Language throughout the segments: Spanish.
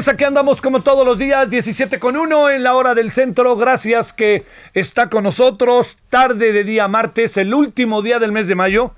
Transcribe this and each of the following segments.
Tardes, aquí andamos como todos los días, 17 con 1 en la hora del centro. Gracias que está con nosotros. Tarde de día martes, el último día del mes de mayo.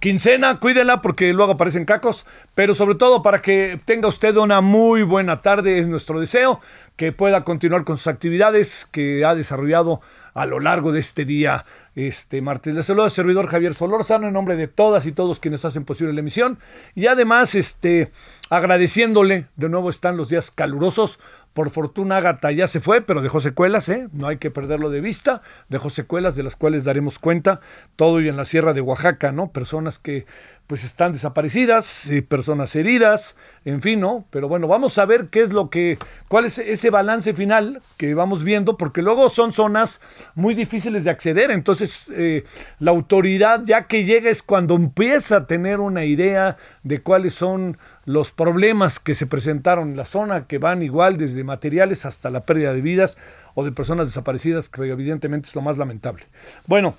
Quincena, cuídela porque luego aparecen cacos, pero sobre todo para que tenga usted una muy buena tarde, es nuestro deseo, que pueda continuar con sus actividades que ha desarrollado a lo largo de este día este martes. Le saluda el servidor Javier Solórzano en nombre de todas y todos quienes hacen posible la emisión. Y además, este, agradeciéndole, de nuevo están los días calurosos. Por fortuna, Ágata ya se fue, pero dejó secuelas, ¿eh? no hay que perderlo de vista. Dejó secuelas de las cuales daremos cuenta. Todo y en la Sierra de Oaxaca, ¿no? Personas que pues están desaparecidas, y personas heridas, en fin, ¿no? Pero bueno, vamos a ver qué es lo que, cuál es ese balance final que vamos viendo, porque luego son zonas muy difíciles de acceder, entonces eh, la autoridad ya que llega es cuando empieza a tener una idea de cuáles son los problemas que se presentaron en la zona, que van igual desde materiales hasta la pérdida de vidas o de personas desaparecidas, que evidentemente es lo más lamentable. Bueno,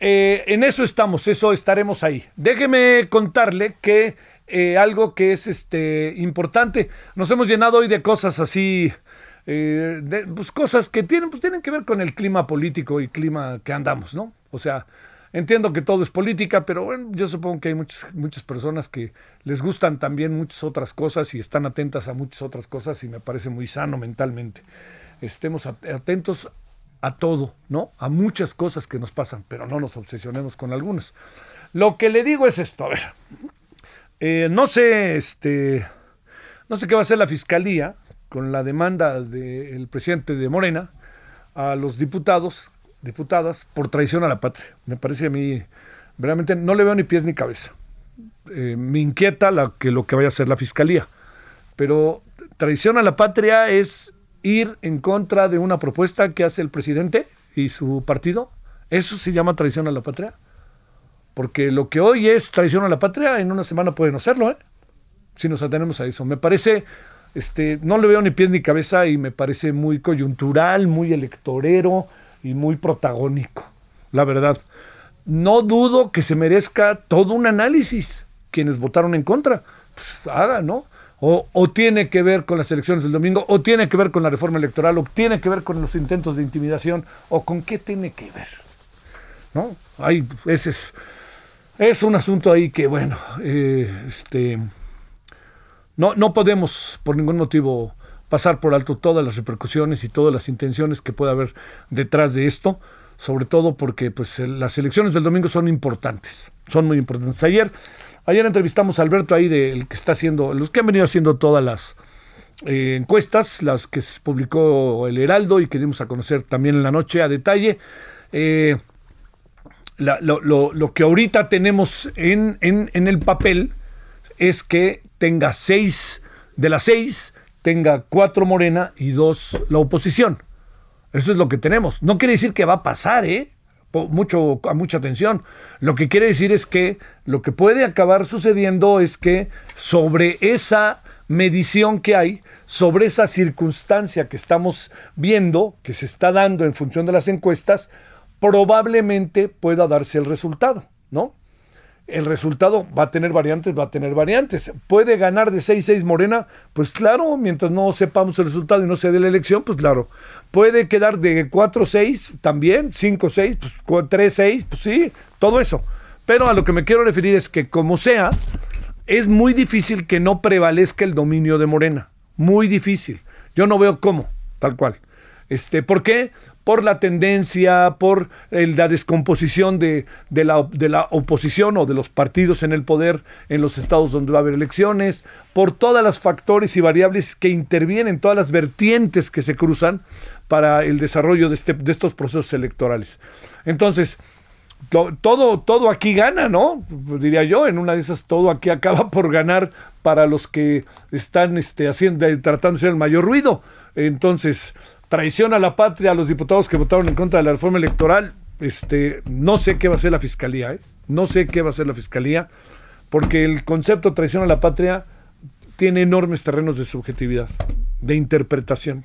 eh, en eso estamos, eso estaremos ahí. Déjeme contarle que eh, algo que es este importante, nos hemos llenado hoy de cosas así, eh, pues cosas que tienen, pues tienen que ver con el clima político y clima que andamos, ¿no? O sea, entiendo que todo es política, pero bueno, yo supongo que hay muchas, muchas personas que les gustan también muchas otras cosas y están atentas a muchas otras cosas y me parece muy sano mentalmente. Estemos atentos a todo, ¿no? A muchas cosas que nos pasan, pero no nos obsesionemos con algunas. Lo que le digo es esto, a ver, eh, no sé, este, no sé qué va a hacer la fiscalía con la demanda del presidente de Morena a los diputados, diputadas, por traición a la patria. Me parece a mí, realmente no le veo ni pies ni cabeza. Eh, me inquieta que lo que vaya a hacer la fiscalía, pero traición a la patria es ir en contra de una propuesta que hace el presidente y su partido. ¿Eso se llama traición a la patria? Porque lo que hoy es traición a la patria, en una semana puede no serlo, ¿eh? Si nos atenemos a eso. Me parece, este, no le veo ni pies ni cabeza y me parece muy coyuntural, muy electorero y muy protagónico, la verdad. No dudo que se merezca todo un análisis quienes votaron en contra. Pues haga, ¿no? O, tiene que ver con las elecciones del domingo, o tiene que ver con la reforma electoral, o tiene que ver con los intentos de intimidación, o con qué tiene que ver. ¿No? Hay, ese es, es un asunto ahí que, bueno, eh, este, no, no podemos por ningún motivo pasar por alto todas las repercusiones y todas las intenciones que pueda haber detrás de esto, sobre todo porque pues, las elecciones del domingo son importantes, son muy importantes. Ayer Ayer entrevistamos a Alberto ahí, del que está haciendo, los que han venido haciendo todas las eh, encuestas, las que publicó el Heraldo y que dimos a conocer también en la noche a detalle. Eh, lo, que ahorita tenemos en, en, en, el papel es que tenga seis, de las seis, tenga cuatro Morena y dos la oposición. Eso es lo que tenemos. No quiere decir que va a pasar, ¿eh? mucho, a mucha atención. Lo que quiere decir es que lo que puede acabar sucediendo es que sobre esa medición que hay, sobre esa circunstancia que estamos viendo, que se está dando en función de las encuestas, probablemente pueda darse el resultado, ¿no? El resultado va a tener variantes, va a tener variantes. ¿Puede ganar de 6-6 Morena? Pues claro, mientras no sepamos el resultado y no se dé la elección, pues claro. ¿Puede quedar de 4-6 también? ¿5-6? Pues 3-6, pues sí, todo eso. Pero a lo que me quiero referir es que como sea, es muy difícil que no prevalezca el dominio de Morena. Muy difícil. Yo no veo cómo, tal cual. Este, ¿Por qué? Por la tendencia, por la descomposición de, la, de, la, oposición o de los partidos en el poder en los estados donde va a haber elecciones, por todas las factores y variables que intervienen, todas las vertientes que se cruzan para el desarrollo de, este, de estos procesos electorales. Entonces, todo, todo aquí gana, ¿no? Diría yo, en una de esas todo aquí acaba por ganar para los que están este, haciendo, tratando de hacer el mayor ruido. Entonces, traición a la patria a los diputados que votaron en contra de la reforma electoral. Este, no sé qué va a hacer la fiscalía, ¿eh? No sé qué va a hacer la fiscalía, porque el concepto traición a la patria tiene enormes terrenos de subjetividad, de interpretación.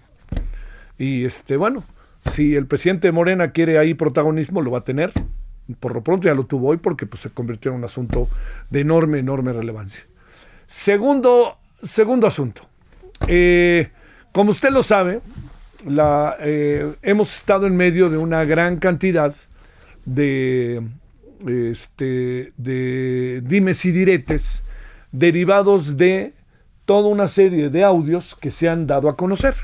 Y este, bueno, si el presidente Morena quiere ahí protagonismo, lo va a tener por lo pronto ya lo tuvo hoy porque pues, se convirtió en un asunto de enorme, enorme relevancia. Segundo, segundo asunto. Eh, como usted lo sabe, eh, hemos estado en medio de una gran cantidad de, este, de dimes y diretes derivados de toda una serie de audios que se han dado a conocer.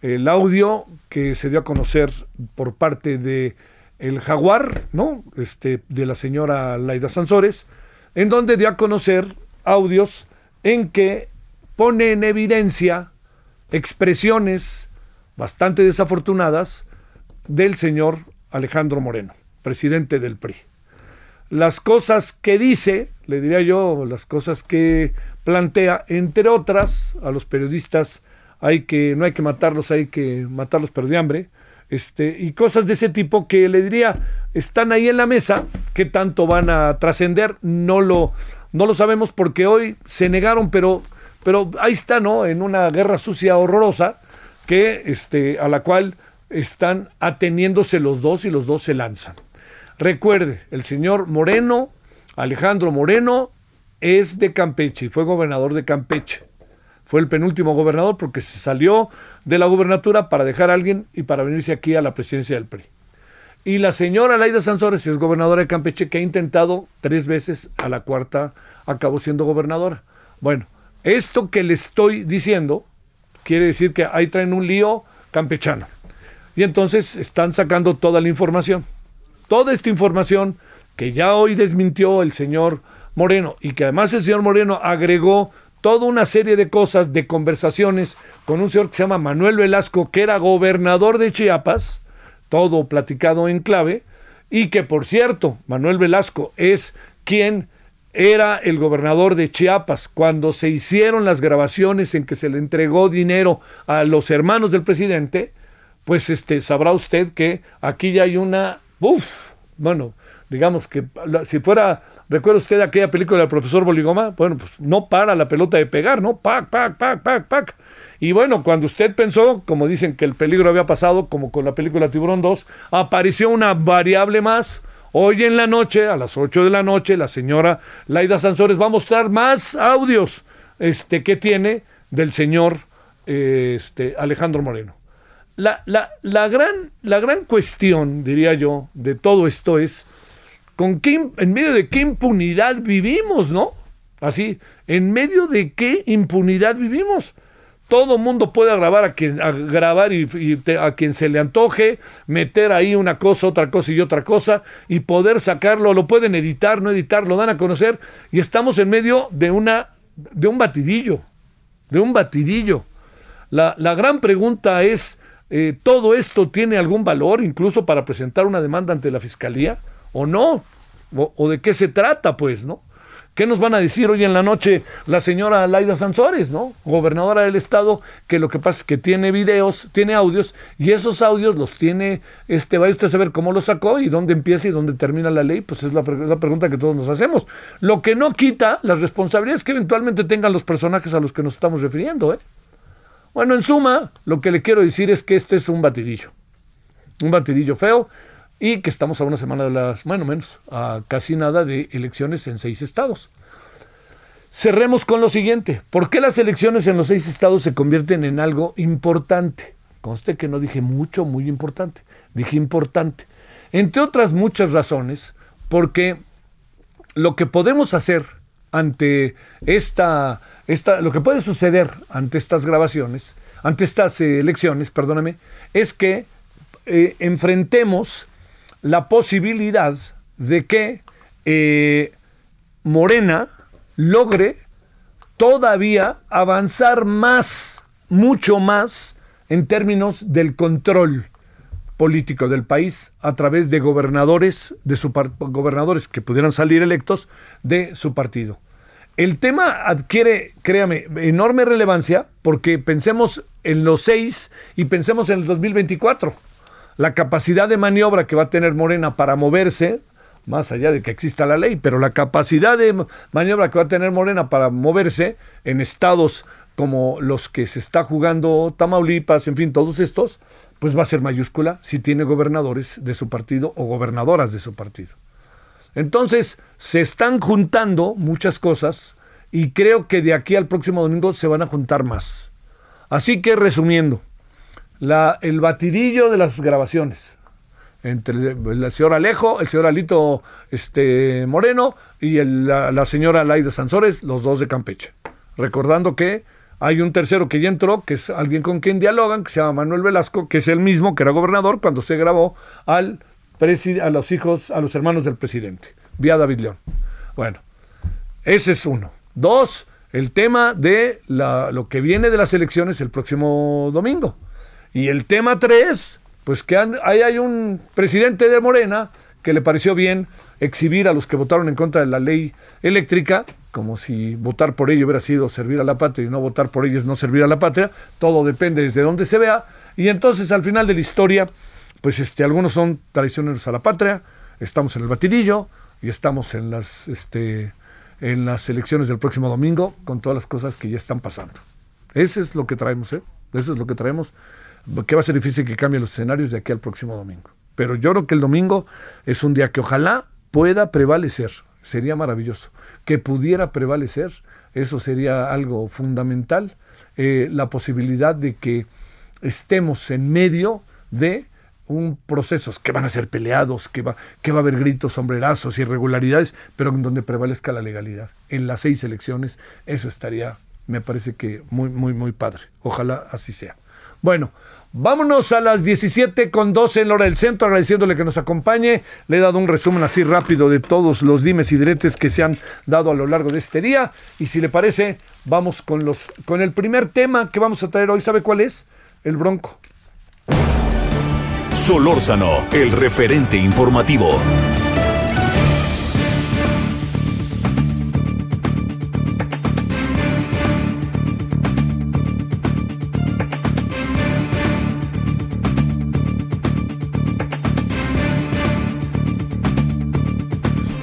El audio que se dio a conocer por parte de el Jaguar, ¿no? Este, de la señora Laida Sansores, en donde dio a conocer audios en que pone en evidencia expresiones bastante desafortunadas del señor Alejandro Moreno, presidente del PRI. Las cosas que dice, le diría yo, las cosas que plantea, entre otras, a los periodistas hay que, no hay que matarlos, hay que matarlos pero de hambre, este, y cosas de ese tipo que le diría, están ahí en la mesa, ¿qué tanto van a trascender? No lo, no lo sabemos porque hoy se negaron, pero, pero ahí está, ¿no? En una guerra sucia horrorosa, que, este, a la cual están ateniéndose los dos y los dos se lanzan. Recuerde, el señor Moreno, Alejandro Moreno, es de Campeche y fue gobernador de Campeche. Fue el penúltimo gobernador porque se salió de la gubernatura para dejar a alguien y para venirse aquí a la presidencia del PRI. Y la señora Laida Sansores es gobernadora de Campeche que ha intentado tres veces, a la cuarta acabó siendo gobernadora. Bueno, esto que le estoy diciendo quiere decir que ahí traen un lío campechano. Y entonces están sacando toda la información. Toda esta información que ya hoy desmintió el señor Moreno y que además el señor Moreno agregó toda una serie de cosas, de conversaciones con un señor que se llama Manuel Velasco, que era gobernador de Chiapas, todo platicado en clave, y que por cierto, Manuel Velasco es quien era el gobernador de Chiapas cuando se hicieron las grabaciones en que se le entregó dinero a los hermanos del presidente, pues este sabrá usted que aquí ya hay una, uff, bueno, digamos que si fuera ¿Recuerda usted aquella película del profesor Boligoma? Bueno, pues no para la pelota de pegar, ¿no? Pac, pac, pac, pac, pac. Y bueno, cuando usted pensó, como dicen que el peligro había pasado, como con la película Tiburón 2, apareció una variable más. Hoy en la noche, a las 8 de la noche, la señora Laida Sansores va a mostrar más audios este, que tiene del señor este, Alejandro Moreno. La, la, la, gran, la gran cuestión, diría yo, de todo esto es ¿Con qué, en medio de qué impunidad vivimos, no? Así, en medio de qué impunidad vivimos. Todo mundo puede grabar a quien grabar y, a quien se le antoje, meter ahí una cosa, otra cosa y otra cosa y poder sacarlo, lo pueden editar, no editar, lo dan a conocer y estamos en medio de una de un batidillo, de un batidillo. La, la gran pregunta es, eh, ¿todo esto tiene algún valor incluso para presentar una demanda ante la fiscalía? o no, o, de qué se trata, pues, ¿no? ¿Qué nos van a decir hoy en la noche la señora Laida Sansores, ¿no? Gobernadora del estado, que lo que pasa es que tiene videos, tiene audios, y esos audios los tiene, este, vaya usted a saber cómo los sacó y dónde empieza y dónde termina la ley, pues es la, la pregunta que todos nos hacemos. Lo que no quita las responsabilidades que eventualmente tengan los personajes a los que nos estamos refiriendo, ¿eh? Bueno, en suma, lo que le quiero decir es que este es un batidillo. Un batidillo feo y que estamos a una semana de las, bueno, menos, a casi nada de elecciones en seis estados. Cerremos con lo siguiente. ¿Por qué las elecciones en los seis estados se convierten en algo importante? Conste que no dije mucho, muy importante. Dije importante. Entre otras muchas razones, porque lo que podemos hacer ante esta, esta lo que puede suceder ante estas grabaciones, ante estas eh, elecciones, perdóname, es que eh, enfrentemos la posibilidad de que eh, Morena logre todavía avanzar más, mucho más, en términos del control político del país a través de gobernadores de su gobernadores que pudieran salir electos de su partido. El tema adquiere, créame, enorme relevancia porque pensemos en los seis y pensemos en el 2024 la capacidad de maniobra que va a tener Morena para moverse, más allá de que exista la ley, pero la capacidad de maniobra que va a tener Morena para moverse en estados como los que se está jugando Tamaulipas, en fin, todos estos, pues va a ser mayúscula si tiene gobernadores de su partido o gobernadoras de su partido. Entonces, se están juntando muchas cosas y creo que de aquí al próximo domingo se van a juntar más. Así que resumiendo, la, el batidillo de las grabaciones entre el, señor Alejo, el señor Alito este, Moreno y la, señora Laida Sansores, los dos de Campeche. Recordando que hay un tercero que ya entró, que es alguien con quien dialogan, que se llama Manuel Velasco, que es el mismo que era gobernador cuando se grabó al a los hijos, a los hermanos del presidente, vía David León. Bueno, ese es uno. Dos, el tema de lo que viene de las elecciones el próximo domingo. Y el tema 3, pues que ahí hay un presidente de Morena que le pareció bien exhibir a los que votaron en contra de la ley eléctrica, como si votar por ello hubiera sido servir a la patria y no votar por ello es no servir a la patria, todo depende desde donde se vea, y entonces al final de la historia, pues este, algunos son traicioneros a la patria, estamos en el batidillo y estamos en las, este, en las elecciones del próximo domingo con todas las cosas que ya están pasando. Eso es lo que traemos, ¿eh? Eso es lo que traemos que va a ser difícil que cambien los escenarios de aquí al próximo domingo. Pero yo creo que el domingo es un día que ojalá pueda prevalecer. Sería maravilloso. Que pudiera prevalecer, eso sería algo fundamental. Eh, la posibilidad de que estemos en medio de un procesos que van a ser peleados, que va, que va a haber gritos, sombrerazos, irregularidades, pero en donde prevalezca la legalidad. En las seis elecciones, eso estaría, me parece que muy, muy, muy padre. Ojalá así sea. Bueno, vámonos a las 17 con 12 en la hora del centro, agradeciéndole que nos acompañe. Le he dado un resumen así rápido de todos los dimes y diretes que se han dado a lo largo de este día. Y si le parece, vamos con, los, con el primer tema que vamos a traer hoy. ¿Sabe cuál es? El bronco. Solórzano, el referente informativo.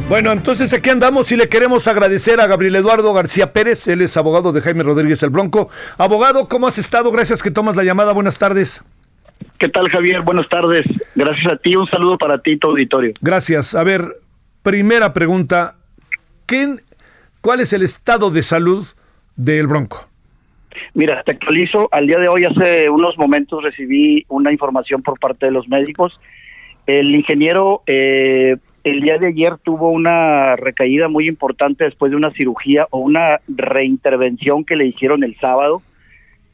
Bueno, entonces aquí andamos y le queremos agradecer a Gabriel Eduardo García Pérez, él es abogado de Jaime Rodríguez el Bronco. Abogado, ¿cómo has estado? Gracias que tomas la llamada. Buenas tardes. ¿Qué tal, Javier? Buenas tardes. Gracias a ti. Un saludo para ti y tu auditorio. Gracias. A ver, primera pregunta. ¿Quién, ¿Cuál es el estado de salud del Bronco? Mira, te actualizo. Al día de hoy, hace unos momentos, recibí una información por parte de los médicos. El ingeniero eh, el día de ayer tuvo una recaída muy importante después de una cirugía o una reintervención que le hicieron el sábado,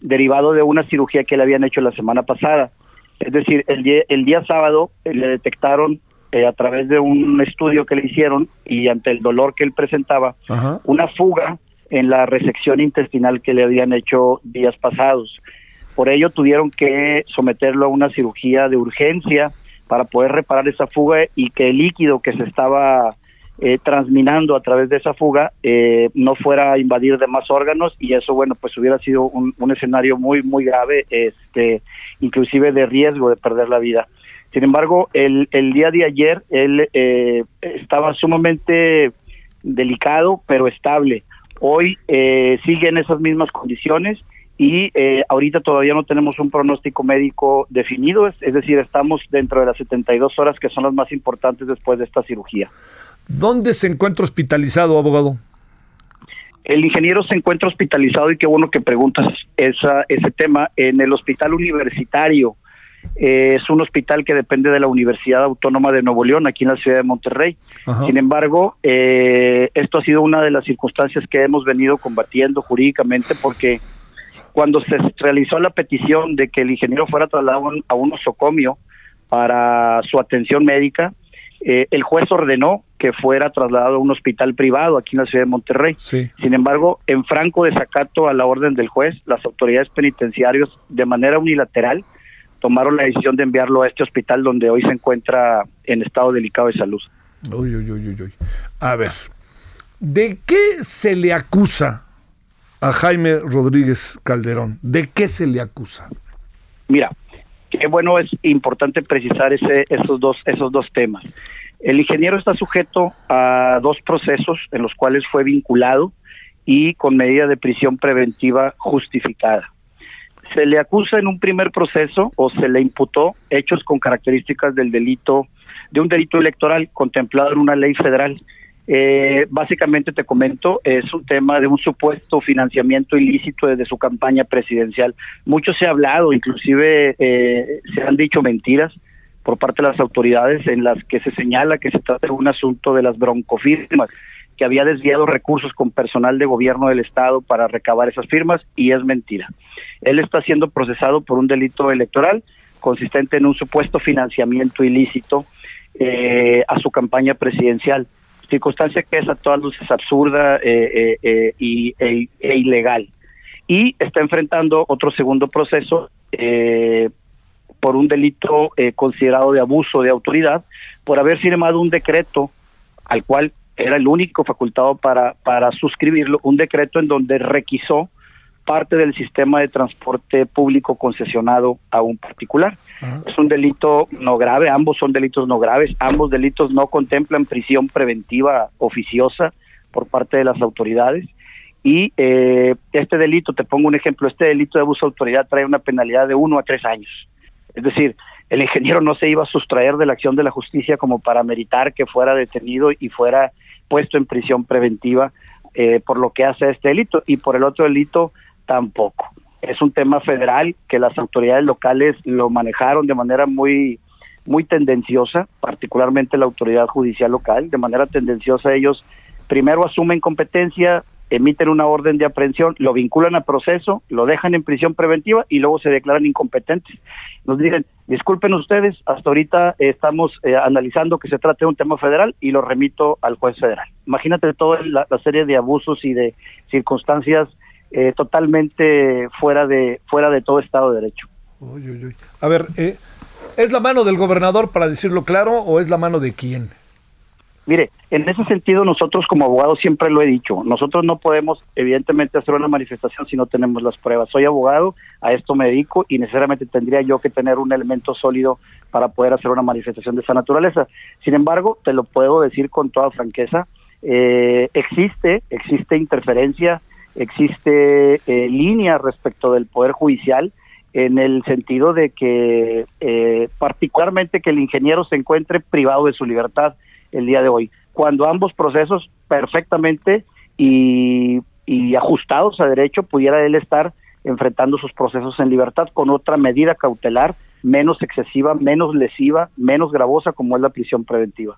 derivado de una cirugía que le habían hecho la semana pasada. Es decir, el día, el día sábado eh, le detectaron eh, a través de un estudio que le hicieron y ante el dolor que él presentaba, una fuga en la resección intestinal que le habían hecho días pasados. Por ello tuvieron que someterlo a una cirugía de urgencia para poder reparar esa fuga y que el líquido que se estaba eh, transminando a través de esa fuga eh, no fuera a invadir demás órganos y eso bueno pues hubiera sido un, escenario muy muy grave este inclusive de riesgo de perder la vida. Sin embargo el, el día de ayer él eh, estaba sumamente delicado pero estable. Hoy sigue en esas mismas condiciones y eh, ahorita todavía no tenemos un pronóstico médico definido, es, es decir, estamos dentro de las 72 horas que son las más importantes después de esta cirugía. ¿Dónde se encuentra hospitalizado, abogado? El ingeniero se encuentra hospitalizado y qué bueno que preguntas esa, ese tema en el hospital universitario. Eh, es un hospital que depende de la Universidad Autónoma de Nuevo León, aquí en la ciudad de Monterrey. Ajá. Sin embargo, eh, esto ha sido una de las circunstancias que hemos venido combatiendo jurídicamente porque cuando se realizó la petición de que el ingeniero fuera trasladado a un osocomio para su atención médica, eh, el juez ordenó que fuera trasladado a un hospital privado aquí en la ciudad de Monterrey. Sí. Sin embargo, en franco desacato a la orden del juez, las autoridades penitenciarias de manera unilateral tomaron la decisión de enviarlo a este hospital donde hoy se encuentra en estado delicado de salud. Uy, uy, uy, uy. A ver, ¿de qué se le acusa a Jaime Rodríguez Calderón? ¿De qué se le acusa? Mira, qué bueno es importante precisar ese, esos dos esos dos temas. El ingeniero está sujeto a dos procesos en los cuales fue vinculado y con medida de prisión preventiva justificada. Se le acusa en un primer proceso o se le imputó hechos con características del delito de un delito electoral contemplado en una ley federal. Eh, básicamente te comento, es un tema de un supuesto financiamiento ilícito desde su campaña presidencial. Mucho se ha hablado, inclusive eh, se han dicho mentiras por parte de las autoridades en las que se señala que se trata de un asunto de las broncofirmas, que había desviado recursos con personal de gobierno del Estado para recabar esas firmas y es mentira. Él está siendo procesado por un delito electoral consistente en un supuesto financiamiento ilícito eh, a su campaña presidencial circunstancia que es a todas luces absurda eh, eh, eh, y, e, e, ilegal. Y está enfrentando otro segundo proceso por un delito considerado de abuso de autoridad, por haber firmado un decreto al cual era el único facultado para, para suscribirlo, un decreto en donde requisó parte del sistema de transporte público concesionado a un particular. Es un delito no grave, ambos son delitos no graves, ambos delitos no contemplan prisión preventiva oficiosa por parte de las autoridades. Y eh, este delito, te pongo un ejemplo, este delito de abuso de autoridad trae una penalidad de uno a tres años. Es decir, el ingeniero no se iba a sustraer de la acción de la justicia como para meritar que fuera detenido y fuera puesto en prisión preventiva eh, por lo que hace este delito. Y por el otro delito, tampoco. Es un tema federal que las autoridades locales lo manejaron de manera muy muy tendenciosa, particularmente la autoridad judicial local, de manera tendenciosa ellos primero asumen competencia, emiten una orden de aprehensión, lo vinculan a proceso, lo dejan en prisión preventiva y luego se declaran incompetentes. Nos dicen, disculpen ustedes, hasta ahorita estamos eh, analizando que se trate de un tema federal y lo remito al juez federal. Imagínate toda la serie de abusos y de circunstancias eh, totalmente fuera de fuera de todo Estado de Derecho. Uy, uy, uy. A ver, eh, ¿es la mano del gobernador, para decirlo claro, o es la mano de quién? Mire, en ese sentido nosotros como abogados siempre lo he dicho, nosotros no podemos evidentemente hacer una manifestación si no tenemos las pruebas. Soy abogado, a esto me dedico y necesariamente tendría yo que tener un elemento sólido para poder hacer una manifestación de esa naturaleza. Sin embargo, te lo puedo decir con toda franqueza, eh, existe, existe interferencia, existe eh, línea respecto del Poder Judicial en el sentido de que eh, particularmente que el ingeniero se encuentre privado de su libertad el día de hoy, cuando ambos procesos perfectamente y, y ajustados a derecho pudiera él estar enfrentando sus procesos en libertad con otra medida cautelar menos excesiva, menos lesiva, menos gravosa como es la prisión preventiva.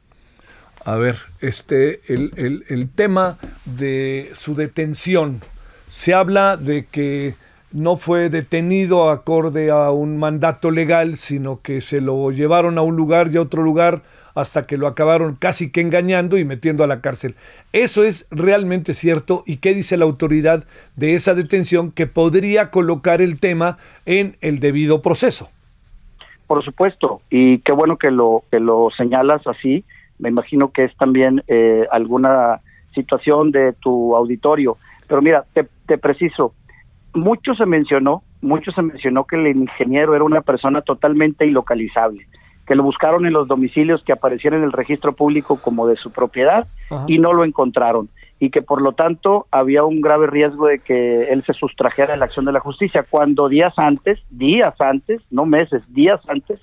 A ver, este, el, el, el tema de su detención, se habla de que no fue detenido acorde a un mandato legal, sino que se lo llevaron a un lugar y a otro lugar hasta que lo acabaron casi que engañando y metiendo a la cárcel. ¿Eso es realmente cierto? ¿Y qué dice la autoridad de esa detención que podría colocar el tema en el debido proceso? Por supuesto, y qué bueno que lo, que lo señalas así. Me imagino que es también eh, alguna situación de tu auditorio. Pero mira, te, te preciso, mucho se mencionó, mucho se mencionó que el ingeniero era una persona totalmente ilocalizable, que lo buscaron en los domicilios que aparecieron en el registro público como de su propiedad Ajá. y no lo encontraron. y que por lo tanto había un grave riesgo de que él se sustrajera de la acción de la justicia, cuando días antes, días antes, no meses, días antes,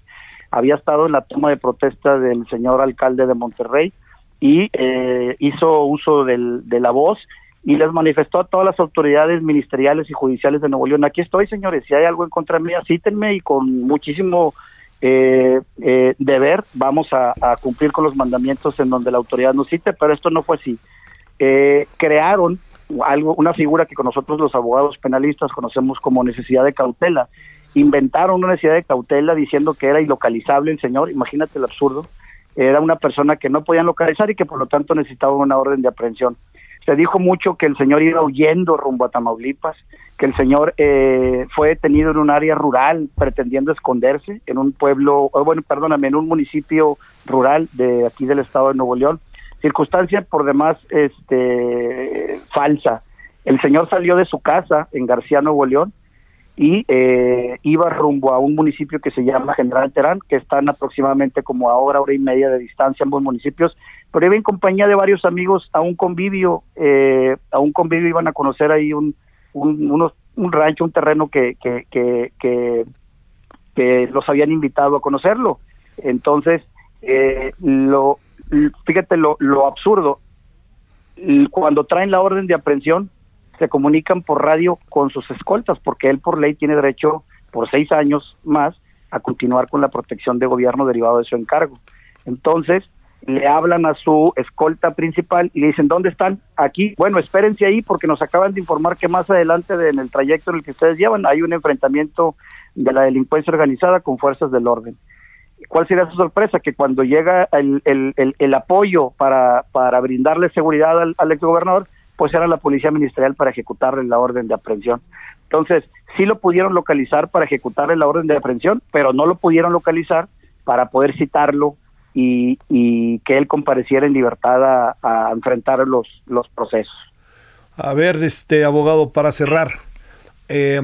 había estado en la toma de protesta del señor alcalde de Monterrey y eh, hizo uso de la voz y les manifestó a todas las autoridades ministeriales y judiciales de Nuevo León, aquí estoy señores, si hay algo en contra mía, cítenme y con muchísimo eh, eh, deber vamos a, a, cumplir con los mandamientos en donde la autoridad nos cite, pero esto no fue así. Eh, crearon algo, una figura que con nosotros los abogados penalistas conocemos como necesidad de cautela. Inventaron una necesidad de cautela diciendo que era ilocalizable el señor, imagínate el absurdo. Era una persona que no podían localizar y que por lo tanto necesitaba una orden de aprehensión. Se dijo mucho que el señor iba huyendo rumbo a Tamaulipas, que el señor eh, fue detenido en un área rural pretendiendo esconderse en un pueblo, bueno, perdóname, en un municipio rural de aquí del estado de Nuevo León circunstancia por demás este falsa. El señor salió de su casa en García Nuevo León y eh, iba rumbo a un municipio que se llama General Terán, que están aproximadamente como a hora, hora y media de distancia ambos municipios, pero iba en compañía de varios amigos a un convivio, eh, a un convivio iban a conocer ahí un, un, unos, un rancho, un terreno que, que, que, que, que los habían invitado a conocerlo. Entonces, eh, lo, fíjate lo, lo absurdo, cuando traen la orden de aprehensión, se comunican por radio con sus escoltas, porque él por ley tiene derecho por seis años más a continuar con la protección de gobierno derivado de su encargo. Entonces, le hablan a su escolta principal y le dicen, ¿dónde están? Aquí. Bueno, espérense ahí porque nos acaban de informar que más adelante de, en el trayecto en el que ustedes llevan hay un enfrentamiento de la delincuencia organizada con fuerzas del orden. ¿Cuál sería su sorpresa? Que cuando llega el, el, el, apoyo para, para brindarle seguridad al, al exgobernador, pues era la policía ministerial para ejecutarle la orden de aprehensión. Entonces, sí lo pudieron localizar para ejecutarle la orden de aprehensión, pero no lo pudieron localizar para poder citarlo y, que él compareciera en libertad a, a, enfrentar los, los procesos. A ver, este abogado, para cerrar, eh,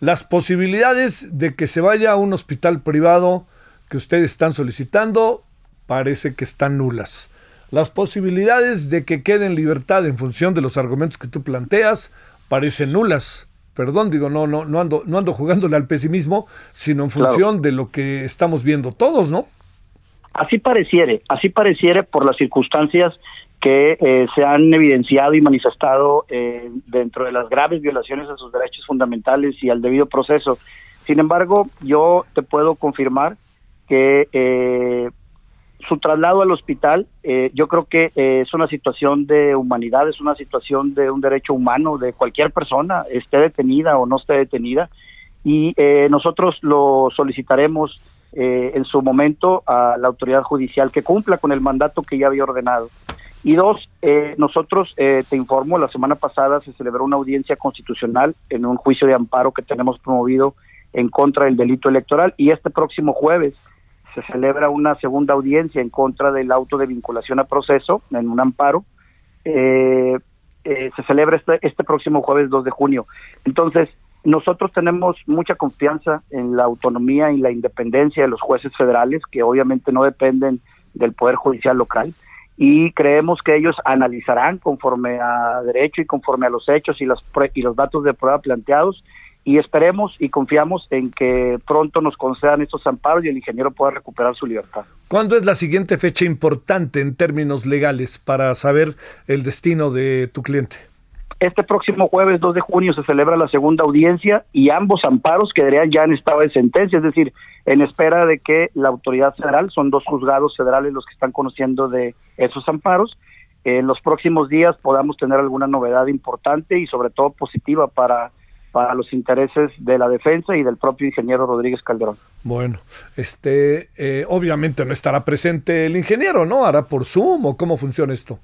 las posibilidades de que se vaya a un hospital privado que ustedes están solicitando parece que están nulas. Las posibilidades de que quede en libertad en función de los argumentos que tú planteas parecen nulas. Perdón, digo, no, no, no ando, no ando jugándole al pesimismo, sino en función claro. de lo que estamos viendo todos, ¿no? Así pareciere, así pareciere por las circunstancias que eh, se han evidenciado y manifestado eh, dentro de las graves violaciones a sus derechos fundamentales y al debido proceso. Sin embargo, yo te puedo confirmar que eh, su traslado al hospital, eh, yo creo que eh, es una situación de humanidad, es una situación de un derecho humano de cualquier persona, esté detenida o no esté detenida, y eh, nosotros lo solicitaremos eh, en su momento a la autoridad judicial que cumpla con el mandato que ya había ordenado. Y dos, eh, nosotros, te informo, la semana pasada se celebró una audiencia constitucional en un juicio de amparo que tenemos promovido en contra del delito electoral y este próximo jueves se celebra una segunda audiencia en contra del auto de vinculación a proceso en un amparo. Eh, eh, se celebra este, este próximo jueves 2 de junio. Entonces, nosotros tenemos mucha confianza en la autonomía y la independencia de los jueces federales, que obviamente no dependen del Poder Judicial local, y creemos que ellos analizarán conforme a derecho y conforme a los hechos y los, y los datos de prueba planteados y esperemos y confiamos en que pronto nos concedan estos amparos y el ingeniero pueda recuperar su libertad. ¿Cuándo es la siguiente fecha importante en términos legales para saber el destino de tu cliente? Este próximo jueves 2 de junio se celebra la segunda audiencia y ambos amparos quedarían ya en estado de sentencia, es decir, en espera de que la autoridad federal, son dos juzgados federales los que están conociendo de esos amparos, en los próximos días podamos tener alguna novedad importante y sobre todo positiva para para los intereses de la defensa y del propio ingeniero Rodríguez Calderón. Bueno, este, eh, obviamente no estará presente el ingeniero, ¿no? ¿Hará por Zoom o cómo funciona esto?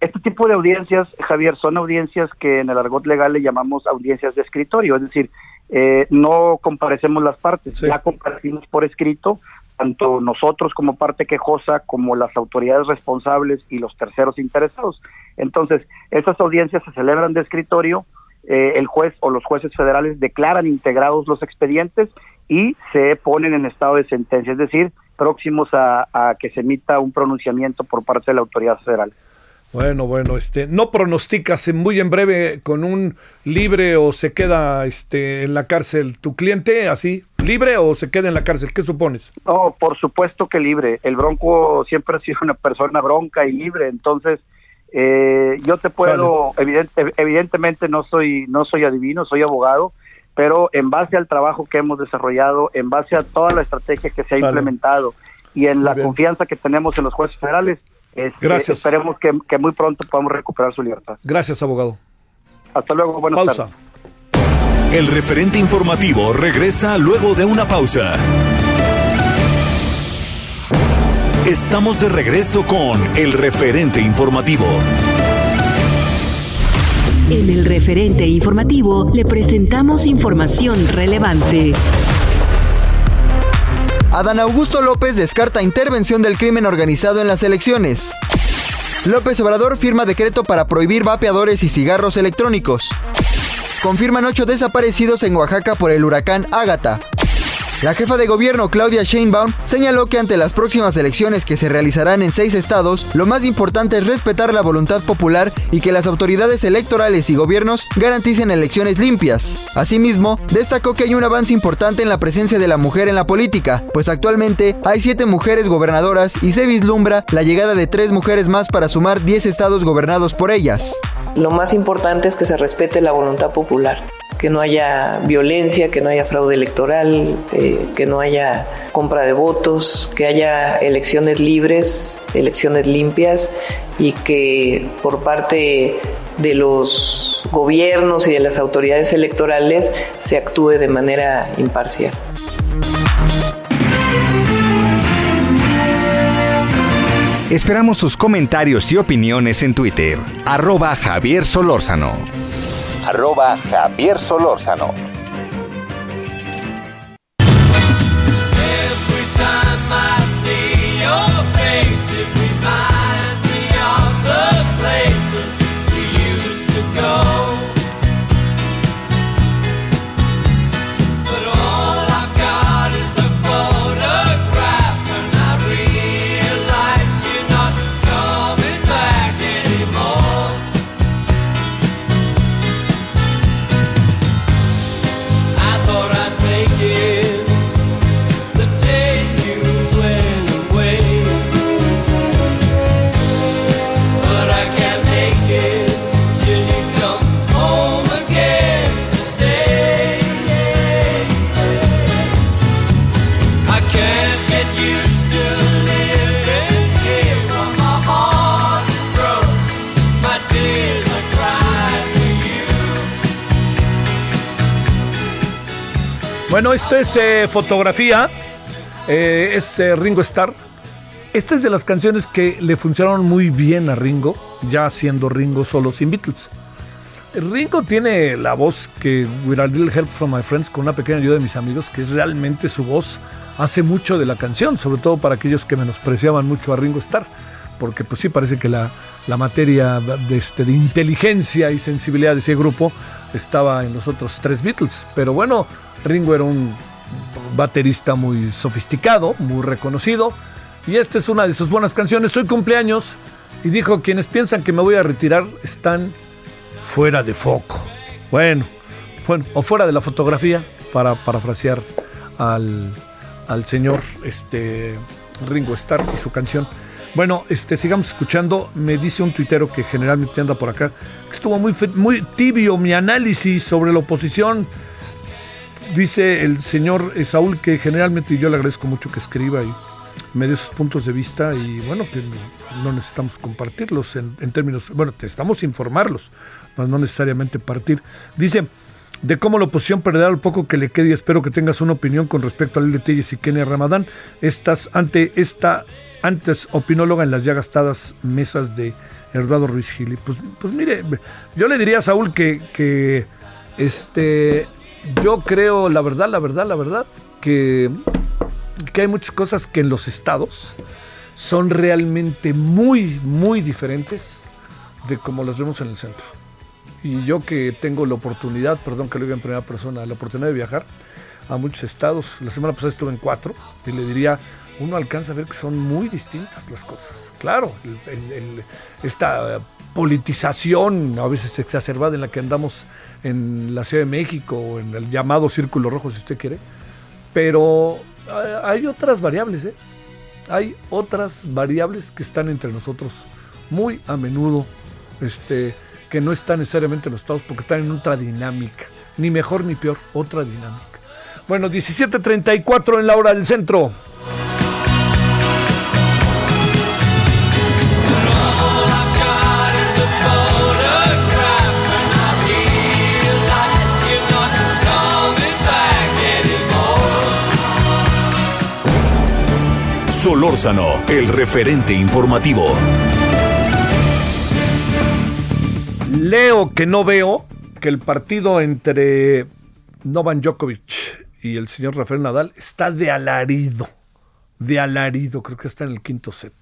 Este tipo de audiencias, Javier, son audiencias que en el argot legal le llamamos audiencias de escritorio, es decir, eh, no comparecemos las partes, sí. ya comparecimos por escrito, tanto nosotros como parte quejosa, como las autoridades responsables y los terceros interesados. Entonces, estas audiencias se celebran de escritorio, eh, el juez o los jueces federales declaran integrados los expedientes y se ponen en estado de sentencia, es decir, próximos a, a, que se emita un pronunciamiento por parte de la autoridad federal. Bueno, bueno, este, no pronosticas en muy en breve con un libre o se queda este en la cárcel tu cliente, así, libre o se queda en la cárcel, ¿qué supones? No, por supuesto que libre. El Bronco siempre ha sido una persona bronca y libre, entonces eh, yo te puedo, evidente- evidentemente no soy no soy adivino, soy abogado, pero en base al trabajo que hemos desarrollado, en base a toda la estrategia que se ha Sale. implementado y en Muy la bien. confianza que tenemos en los jueces federales, este, Gracias. esperemos que, que muy pronto podamos recuperar su libertad. Gracias, abogado. Hasta luego, buenas Pausa. tardes. El referente informativo regresa luego de una pausa. Estamos de regreso con el referente informativo. En el referente informativo le presentamos información relevante. Adán Augusto López descarta intervención del crimen organizado en las elecciones. López Obrador firma decreto para prohibir vapeadores y cigarros electrónicos. Confirman ocho desaparecidos en Oaxaca por el huracán Ágata. La jefa de gobierno Claudia Sheinbaum señaló que ante las próximas elecciones que se realizarán en seis estados, lo más importante es respetar la voluntad popular y que las autoridades electorales y gobiernos garanticen elecciones limpias. Asimismo, destacó que hay un avance importante en la presencia de la mujer en la política, pues actualmente hay siete mujeres gobernadoras y se vislumbra la llegada de tres mujeres más para sumar 10 estados gobernados por ellas. Lo más importante es que se respete la voluntad popular, que no haya violencia, que no haya fraude electoral, eh, que no haya compra de votos, que haya elecciones libres, elecciones limpias y que por parte de los gobiernos y de las autoridades electorales se actúe de manera imparcial. Esperamos sus comentarios y opiniones en Twitter. Arroba Javier Solórzano. Arroba Javier Solórzano. Bueno, esto es eh, fotografía. eh, es eh, Ringo Starr. Esta es de las canciones que le funcionaron muy bien a Ringo, ya siendo Ringo solo sin Beatles. Ringo tiene la voz que, with a little help from my friends, con una pequeña ayuda de mis amigos, que es realmente su voz, hace mucho de la canción, sobre todo para aquellos que menospreciaban mucho a Ringo Starr, porque pues sí parece que la, la materia de, este, de inteligencia y sensibilidad de ese grupo estaba en los otros tres Beatles. Pero bueno, Ringo era un baterista muy sofisticado, muy reconocido, y esta es una de sus buenas canciones. Hoy cumpleaños, y dijo, quienes piensan que me voy a retirar están fuera de foco. Bueno, bueno o fuera de la fotografía, para parafrasear al, al señor este, Ringo Starr y su canción. Bueno, este, sigamos escuchando. Me dice un tuitero que generalmente anda por acá, estuvo muy, muy tibio mi análisis sobre la oposición. Dice el señor eh, Saúl que generalmente yo le agradezco mucho que escriba y me dé sus puntos de vista y bueno, que no, necesitamos compartirlos en, en términos, bueno, necesitamos informarlos, mas no necesariamente partir. Dice, de cómo la oposición perderá lo poco que le quede y espero que tengas una opinión con respecto a Lili Telles y Kenia Ramadán, estas, ante esta antes opinóloga en las ya gastadas mesas de Eduardo Ruiz Gili. Pues, pues mire, yo le diría a Saúl que, que este, yo creo, la verdad, la verdad, la verdad, que, que hay muchas cosas que en los estados son realmente muy, muy diferentes de como las vemos en el centro. Y yo que tengo la oportunidad, perdón que lo diga en primera persona, la oportunidad de viajar a muchos estados. La semana pasada estuve en cuatro y le diría, uno alcanza a ver que son muy distintas las cosas. Claro, esta politización a veces exacerbada en la que andamos en la Ciudad de México o en el llamado Círculo Rojo, si usted quiere, pero hay otras variables, ¿eh? Hay otras variables que están entre nosotros muy a menudo, este, que no están necesariamente en los estados porque están en otra dinámica, ni mejor ni peor, otra dinámica. Bueno, 17.34 en la hora del centro. Solórzano, el referente informativo. Leo que no veo que el partido entre Novan Djokovic y el señor Rafael Nadal está de alarido. De alarido, creo que está en el quinto set.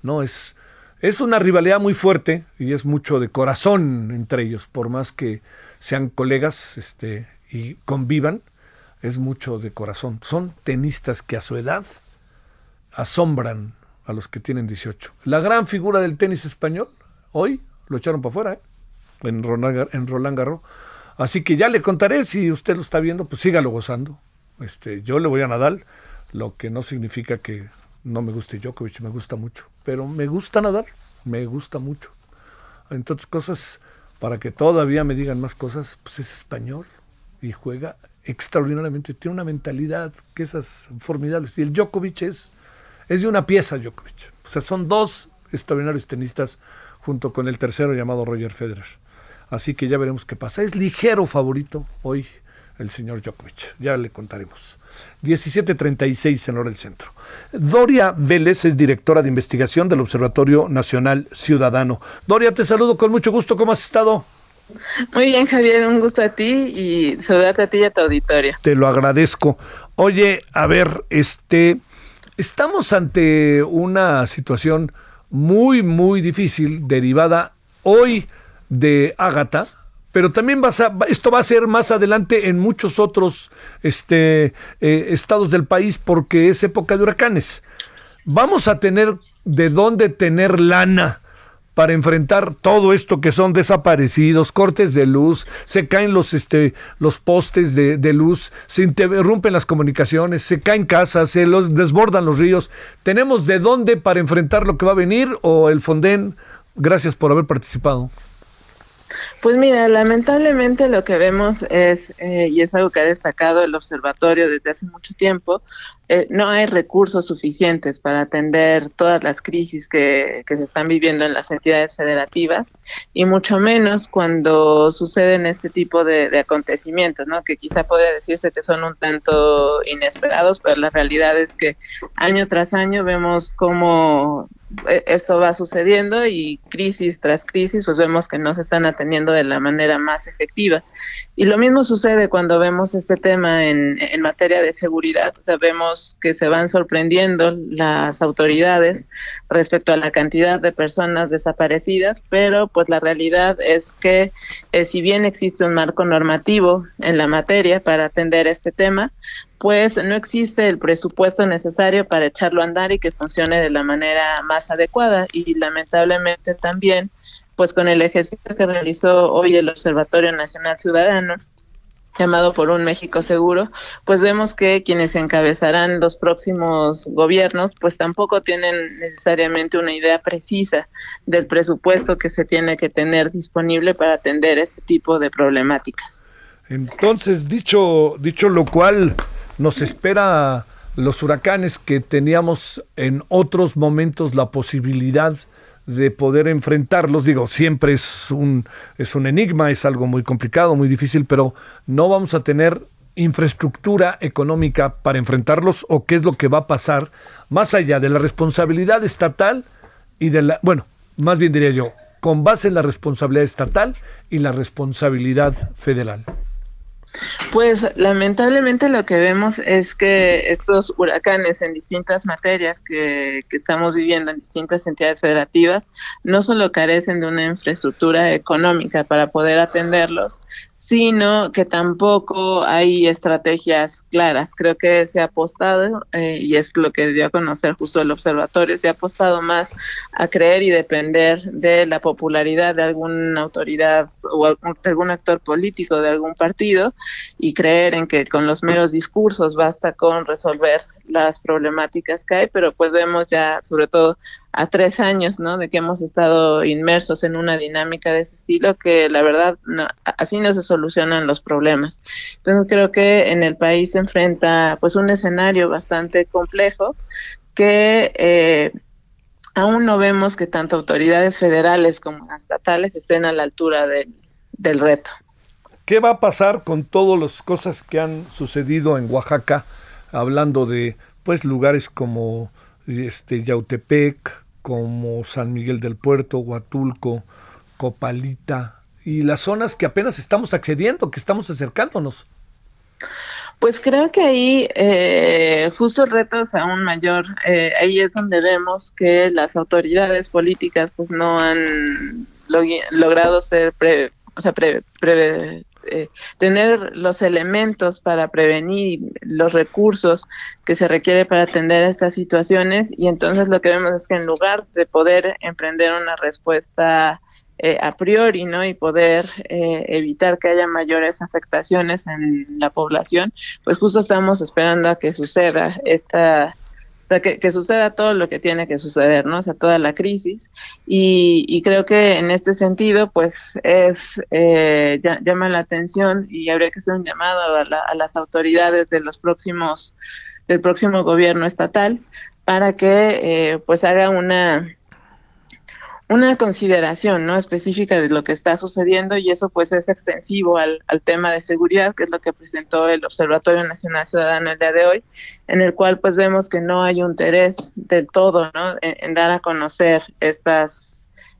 No, es, es una rivalidad muy fuerte y es mucho de corazón entre ellos, por más que sean colegas este, y convivan, es mucho de corazón. Son tenistas que a su edad asombran a los que tienen 18. La gran figura del tenis español, hoy lo echaron para afuera, ¿eh? en, Roland, Garros. Así que ya le contaré, si usted lo está viendo, pues sígalo gozando. Este, yo le voy a Nadal, lo que no significa que no me guste Djokovic, me gusta mucho. Pero me gusta Nadal, me gusta mucho. Entonces, cosas para que todavía me digan más cosas, pues es español y juega extraordinariamente. Tiene una mentalidad que esas formidables. Y el Djokovic es es de una pieza Djokovic. O sea, son dos extraordinarios tenistas junto con el tercero llamado Roger Federer. Así que ya veremos qué pasa. Es ligero favorito hoy el señor Djokovic. Ya le contaremos. 17.36 en hora del centro. Doria Vélez es directora de investigación del Observatorio Nacional Ciudadano. Doria, te saludo con mucho gusto. ¿Cómo has estado? Muy bien, Javier. Un gusto a ti y saludarte a ti y a tu auditorio. Te lo agradezco. Oye, a ver, este Estamos ante una situación muy, muy difícil derivada hoy de Ágata, pero también va a, esto va a ser más adelante en muchos otros este, eh, estados del país porque es época de huracanes. Vamos a tener de dónde tener lana para enfrentar todo esto que son desaparecidos, cortes de luz, se caen los, este, los postes de, luz, se interrumpen las comunicaciones, se caen casas, se los desbordan los ríos. ¿Tenemos de dónde para enfrentar lo que va a venir o el Fonden? Gracias por haber participado. Pues mira, lamentablemente lo que vemos es, eh, y es algo que ha destacado el observatorio desde hace mucho tiempo, eh, no hay recursos suficientes para atender todas las crisis que, se están viviendo en las entidades federativas y mucho menos cuando suceden este tipo de, acontecimientos, ¿no? que quizá podría decirse que son un tanto inesperados, pero la realidad es que año tras año vemos cómo eh, esto va sucediendo y crisis tras crisis pues vemos que no se están atendiendo de la manera más efectiva. Y lo mismo sucede cuando vemos este tema en, materia de seguridad, sabemos que se van sorprendiendo las autoridades respecto a la cantidad de personas desaparecidas, pero pues la realidad es que eh, si bien existe un marco normativo en la materia para atender este tema, pues no existe el presupuesto necesario para echarlo a andar y que funcione de la manera más adecuada. Y lamentablemente también pues con el ejercicio que realizó hoy el Observatorio Nacional Ciudadano llamado por un México seguro, pues vemos que quienes encabezarán los próximos gobiernos, pues tampoco tienen necesariamente una idea precisa del presupuesto que se tiene que tener disponible para atender este tipo de problemáticas. Entonces, dicho, dicho lo cual, nos espera los huracanes que teníamos en otros momentos la posibilidad de poder enfrentarlos. Digo, siempre es un, es un enigma, es algo muy complicado, muy difícil, pero no vamos a tener infraestructura económica para enfrentarlos o qué es lo que va a pasar más allá de la responsabilidad estatal y de la, bueno, más bien diría yo, con base en la responsabilidad estatal y la responsabilidad federal. Pues lamentablemente lo que vemos es que estos huracanes en distintas materias que, que, estamos viviendo en distintas entidades federativas no solo carecen de una infraestructura económica para poder atenderlos, sino que tampoco hay estrategias claras. Creo que se ha apostado, eh, y es lo que dio a conocer justo el observatorio, se ha apostado más a creer y depender de la popularidad de alguna autoridad o de algún actor político de algún partido y creer en que con los meros discursos basta con resolver las problemáticas que hay, pero pues vemos ya sobre todo a tres años, ¿no? De que hemos estado inmersos en una dinámica de ese estilo que la verdad así no se solucionan los problemas. Entonces creo que en el país se enfrenta pues un escenario bastante complejo que eh, aún no vemos que tanto autoridades federales como estatales estén a la altura del, del reto. ¿Qué va a pasar con todas las cosas que han sucedido en Oaxaca, hablando de pues lugares como este Yautepec, como San Miguel del Puerto, Huatulco, Copalita y las zonas que apenas estamos accediendo, que estamos acercándonos. Pues creo que ahí eh, justo retos aún mayor, eh, ahí es donde vemos que las autoridades políticas pues no han logrado ser pre, o sea, pre, eh, tener los elementos para prevenir los recursos que se requiere para atender estas situaciones y entonces lo que vemos es que en lugar de poder emprender una respuesta eh, a priori, ¿no? Y poder eh, evitar que haya mayores afectaciones en la población, pues justo estamos esperando a que suceda esta o sea, que, suceda todo lo que tiene que suceder, ¿no? O sea, toda la crisis. Y, creo que en este sentido, pues es, eh, llama la atención y habría que hacer un llamado a, las autoridades de los próximos, del próximo gobierno estatal para que, eh, pues haga una, una consideración no específica de lo que está sucediendo y eso pues es extensivo al, al, tema de seguridad que es lo que presentó el Observatorio Nacional Ciudadano el día de hoy en el cual pues vemos que no hay un interés del todo no en dar a conocer estas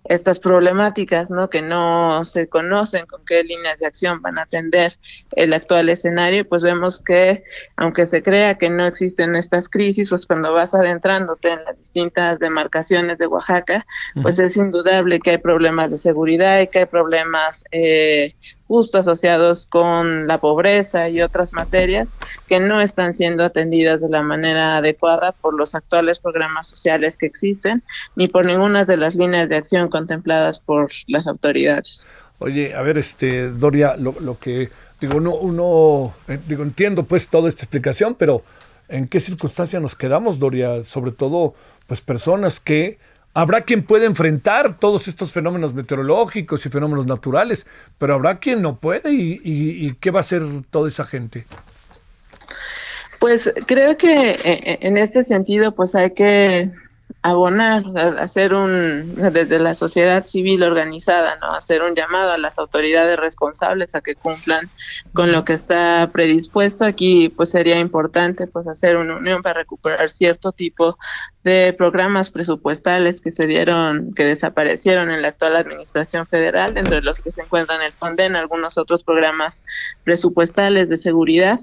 estas problemáticas, ¿no? Que no se conocen con qué líneas de acción van a atender el actual escenario, pues vemos que aunque se crea que no existen estas crisis, pues cuando vas adentrándote en las distintas demarcaciones de Oaxaca, pues es indudable que hay problemas de seguridad y que hay problemas eh, justo asociados con la pobreza y otras materias que no están siendo atendidas de la manera adecuada por los actuales programas sociales que existen ni por ninguna de las líneas de acción contempladas por las autoridades. Oye, a ver, este Doria, lo, lo que digo, uno, uno eh, digo, entiendo pues toda esta explicación, pero ¿en qué circunstancia nos quedamos, Doria? Sobre todo, pues personas que Habrá quien pueda enfrentar todos estos fenómenos meteorológicos y fenómenos naturales, pero habrá quien no puede y, ¿qué va a hacer toda esa gente? Pues creo que eh, eh, en este sentido pues hay que abonar, hacer un, desde la sociedad civil organizada, ¿no? Hacer un llamado a las autoridades responsables a que cumplan con lo que está predispuesto. Aquí, pues sería importante, pues hacer una unión para recuperar cierto tipo de programas presupuestales que se dieron, que desaparecieron en la actual administración federal, entre los que se encuentran el FONDEN, algunos otros programas presupuestales de seguridad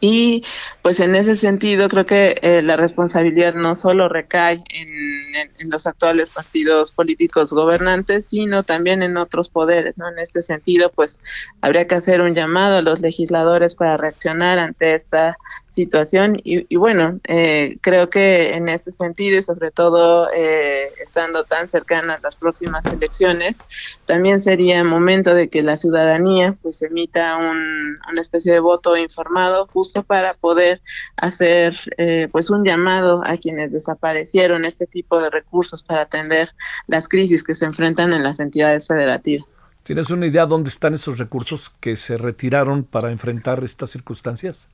y pues en ese sentido creo que eh, la responsabilidad no solo recae en, los actuales partidos políticos gobernantes, sino también en otros poderes, ¿no? En este sentido, pues habría que hacer un llamado a los legisladores para reaccionar ante esta situación y, bueno, eh, creo que en ese sentido y sobre todo eh, estando tan cercanas las próximas elecciones, también sería momento de que la ciudadanía pues emita un, una especie de voto informado justo para poder hacer eh, pues un llamado a quienes desaparecieron este tipo de recursos para atender las crisis que se enfrentan en las entidades federativas. ¿Tienes una idea dónde están esos recursos que se retiraron para enfrentar estas circunstancias?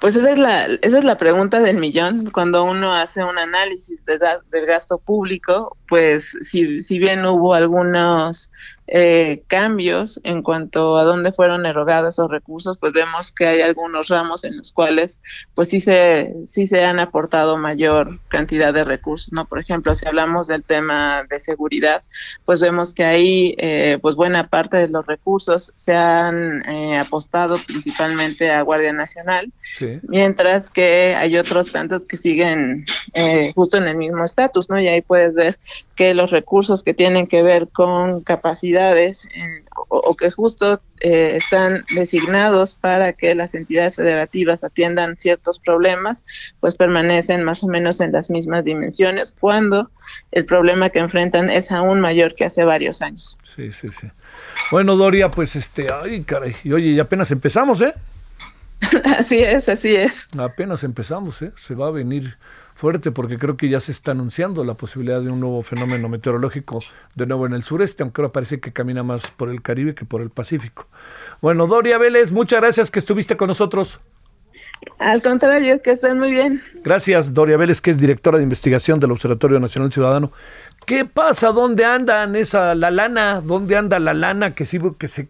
Pues esa es la, esa es la pregunta del millón. Cuando uno hace un análisis del gasto público, pues si, si bien hubo algunos eh, cambios en cuanto a dónde fueron erogados esos recursos, pues vemos que hay algunos ramos en los cuales pues sí se, sí se han aportado mayor cantidad de recursos, ¿no? Por ejemplo, si hablamos del tema de seguridad, pues vemos que ahí eh, pues buena parte de los recursos se han eh, apostado principalmente a Guardia Nacional, mientras que hay otros tantos que siguen justo en el mismo estatus, ¿no? Y ahí puedes ver que los recursos que tienen que ver con capacidad entidades o, que justo eh, están designados para que las entidades federativas atiendan ciertos problemas, pues permanecen más o menos en las mismas dimensiones cuando el problema que enfrentan es aún mayor que hace varios años. Sí, sí, sí. Bueno, Doria, pues este, ay, caray, y oye, y apenas empezamos, ¿eh? así es, así es. Apenas empezamos, ¿eh? Se va a venir fuerte porque creo que ya se está anunciando la posibilidad de un nuevo fenómeno meteorológico de nuevo en el sureste, aunque ahora parece que camina más por el Caribe que por el Pacífico. Bueno, Doria Vélez, muchas gracias que estuviste con nosotros. Al contrario, que estén muy bien. Gracias, Doria Vélez, que es directora de investigación del Observatorio Nacional Ciudadano. ¿Qué pasa? ¿Dónde andan esa la lana? ¿Dónde anda la lana que se,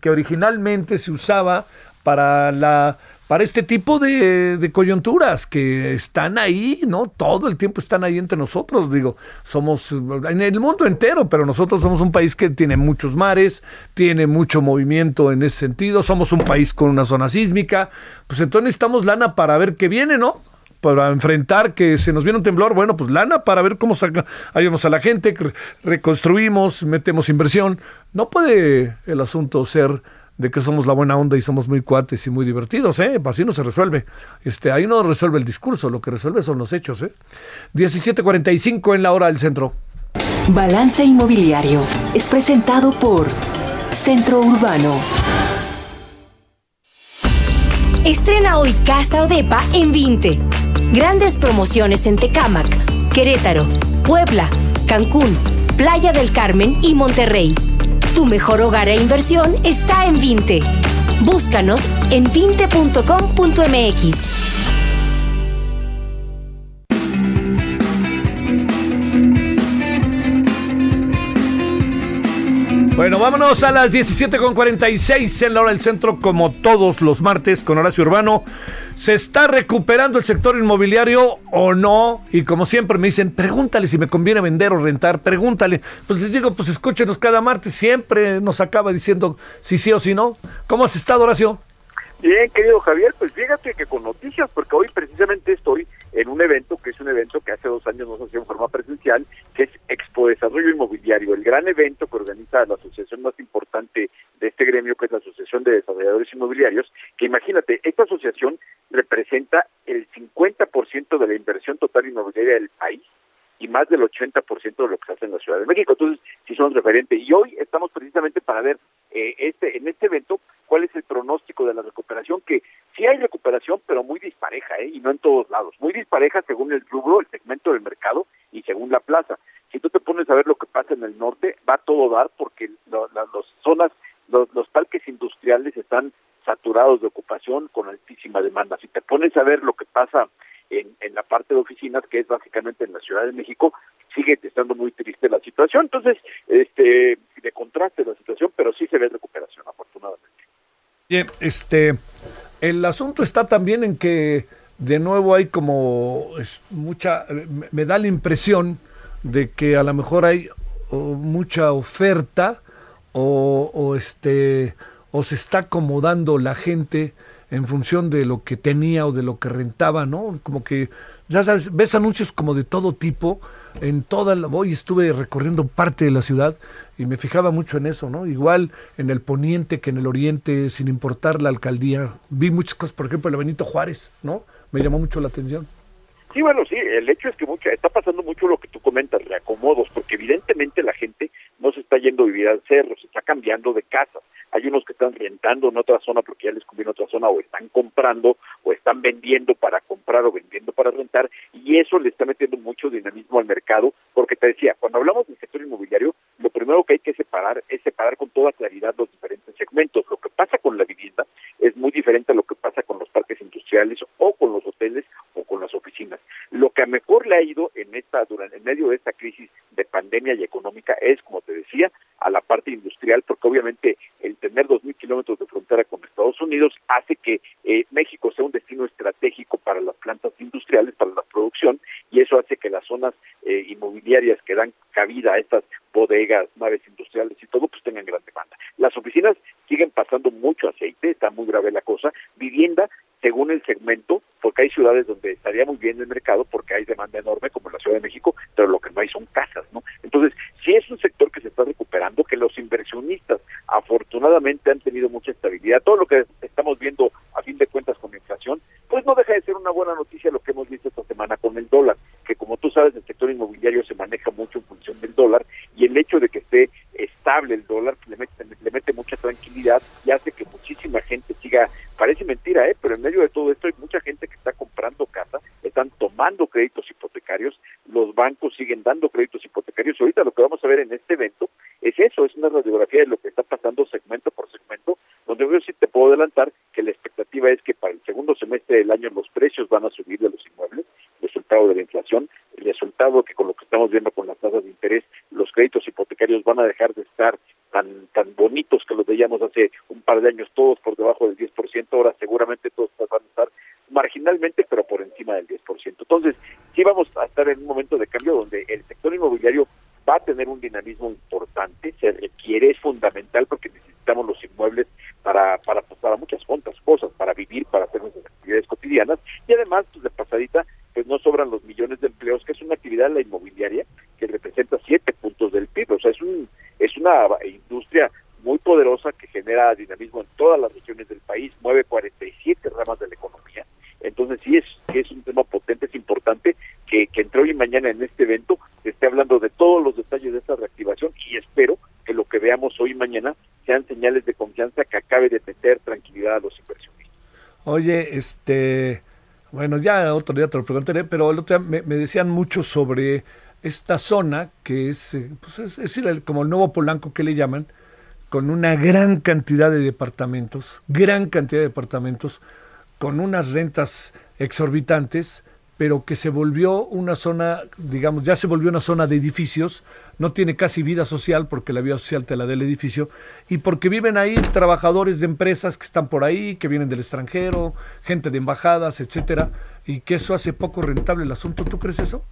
que originalmente se usaba para la para este tipo de, coyunturas que están ahí, ¿no? Todo el tiempo están ahí entre nosotros, digo, somos en el mundo entero, pero nosotros somos un país que tiene muchos mares, tiene mucho movimiento en ese sentido, somos un país con una zona sísmica, pues entonces necesitamos lana para ver qué viene, ¿no? Para enfrentar que se nos viene un temblor, bueno, pues lana para ver cómo saca, ayudamos a la gente, reconstruimos, metemos inversión. No puede el asunto ser de que somos la buena onda y somos muy cuates y muy divertidos, ¿eh? Así no se resuelve. Este, ahí no resuelve el discurso, lo que resuelve son los hechos, ¿eh? 17:45 en la hora del centro. Balance Inmobiliario es presentado por Centro Urbano. Estrena hoy Casa Odepa en 20. Grandes promociones en Tecámac, Querétaro, Puebla, Cancún, Playa del Carmen y Monterrey. Tu mejor hogar e inversión está en Vinte. Búscanos en vinte.com.mx. Bueno, vámonos a las 17.46 en la hora del centro, como todos los martes, con Horacio Urbano. ¿Se está recuperando el sector inmobiliario o no? Y como siempre me dicen, pregúntale si me conviene vender o rentar, pregúntale. Pues les digo, pues escúchenos cada martes, siempre nos acaba diciendo si sí o si no. ¿Cómo has estado, Horacio? Bien, querido Javier, pues fíjate que con noticias, porque hoy precisamente estoy en un evento que es un evento que hace dos años no se hacía en forma presencial, Desarrollo Inmobiliario, el gran evento que organiza la asociación más importante de este gremio, que es la Asociación de Desarrolladores Inmobiliarios, que imagínate, esta asociación representa el 50% de la inversión total inmobiliaria del país y más del 80% de lo que se hace en la Ciudad de México. Entonces, sí son referentes. Y hoy estamos precisamente para ver eh, este en este evento cuál es el pronóstico de la recuperación, que sí hay recuperación, pero muy dispareja, ¿eh? y no en todos lados. Muy dispareja según el rubro, el segmento del mercado y según la plaza. Si tú te pones a ver lo que pasa en el norte, va a todo dar porque las zonas, los, los parques industriales están saturados de ocupación con altísima demanda. Si te pones a ver lo que pasa en, en la parte de oficinas, que es básicamente en la Ciudad de México, sigue estando muy triste la situación. Entonces, este, de contraste la situación, pero sí se ve recuperación, afortunadamente. Bien, este, el asunto está también en que de nuevo hay como mucha, me da la impresión de que a lo mejor hay mucha oferta o, o este o se está acomodando la gente en función de lo que tenía o de lo que rentaba, ¿no? Como que, ya sabes, ves anuncios como de todo tipo, en toda la, hoy estuve recorriendo parte de la ciudad y me fijaba mucho en eso, ¿no? Igual en el poniente que en el oriente, sin importar la alcaldía. Vi muchas cosas, por ejemplo, el Benito Juárez, ¿no? Me llamó mucho la atención. Sí, bueno, sí, el hecho es que mucha, está pasando mucho lo que tú comentas, reacomodos, porque evidentemente la gente no se está yendo a vivir al cerro, se está cambiando de casa. Hay unos que están rentando en otra zona porque ya les conviene otra zona, o están comprando, o están vendiendo para comprar o vendiendo para rentar, y eso le está metiendo mucho dinamismo al mercado, porque te decía, cuando hablamos del sector inmobiliario, lo primero que hay que separar es separar con toda claridad los diferentes segmentos. Lo que pasa con la vivienda es muy diferente a lo que pasa con los parques industriales o con los hoteles o con las oficinas. Lo que mejor le ha ido en esta durante en medio de esta crisis de pandemia y económica es, como te decía, a la parte industrial, porque obviamente el tener dos mil kilómetros de frontera con Estados Unidos hace que eh, México sea un destino estratégico para las plantas industriales, para la producción, y eso hace que las zonas eh, inmobiliarias que dan cabida a estas bodegas, naves industriales y todo, pues tengan gran demanda. Las oficinas siguen pasando mucho aceite, está muy grave la cosa. Vivienda según el segmento, porque hay ciudades donde estaría muy bien el mercado porque hay demanda enorme como la Ciudad de México, pero lo que no hay son casas, ¿no? Entonces, si es un sector que se está recuperando, que los inversionistas afortunadamente han tenido mucha estabilidad, todo lo que estamos viendo a fin de cuentas con la inflación, pues no deja de ser una buena noticia lo que hemos visto esta semana con el dólar, que como tú sabes, el sector inmobiliario se maneja mucho en función del dólar y el hecho de que esté estable el dólar le mete, le mete mucha tranquilidad y hace que muchísima gente siga, parece mentira, ¿eh? pero en medio de todo esto hay mucha gente que está comprando casa, están tomando créditos hipotecarios, los bancos siguen dando créditos hipotecarios. Ahorita lo que vamos a ver en este evento es eso, es una radiografía de lo que está pasando segmento por segmento, donde yo sí te puedo adelantar que la expectativa es que para el segundo semestre del año los precios van a subir de los inmuebles, resultado de la inflación, el resultado que con lo que estamos viendo con las tasas de interés, los créditos hipotecarios van a dejar de estar tan tan bonitos que los veíamos hace un par de años todos por debajo del 10%, ahora seguramente todos van a estar marginalmente, pero por encima del 10%. Entonces, sí vamos a estar en un momento de cambio donde el sector inmobiliario va a tener un dinamismo importante, se requiere, es fundamental porque necesitamos los inmuebles para, para, para muchas cuantas cosas, para vivir, para hacer nuestras actividades cotidianas. Y además, pues de pasadita, pues no sobran los millones de empleos, que es una actividad la inmobiliaria que representa siete puntos del PIB, o sea, es, un, es una industria muy poderosa que genera dinamismo en todas las regiones del país, mueve 47 ramas de la economía. Entonces sí es, sí es un tema potente, es importante que, que entre hoy y mañana en este evento se esté hablando de todos los detalles de esta reactivación y espero que lo que veamos hoy y mañana sean señales de confianza que acabe de meter tranquilidad a los inversionistas. Oye, este, bueno, ya otro día te lo preguntaré, pero el otro día me, decían mucho sobre esta zona que es, eh, pues es, es como el nuevo Polanco que le llaman, con una gran cantidad de departamentos, gran cantidad de departamentos, con unas rentas exorbitantes, pero que se volvió una zona, digamos, ya se volvió una zona de edificios, no tiene casi vida social porque la vida social te la da el edificio, y porque viven ahí trabajadores de empresas que están por ahí, que vienen del extranjero, gente de embajadas, etcétera, y que eso hace poco rentable el asunto. ¿Tú crees eso?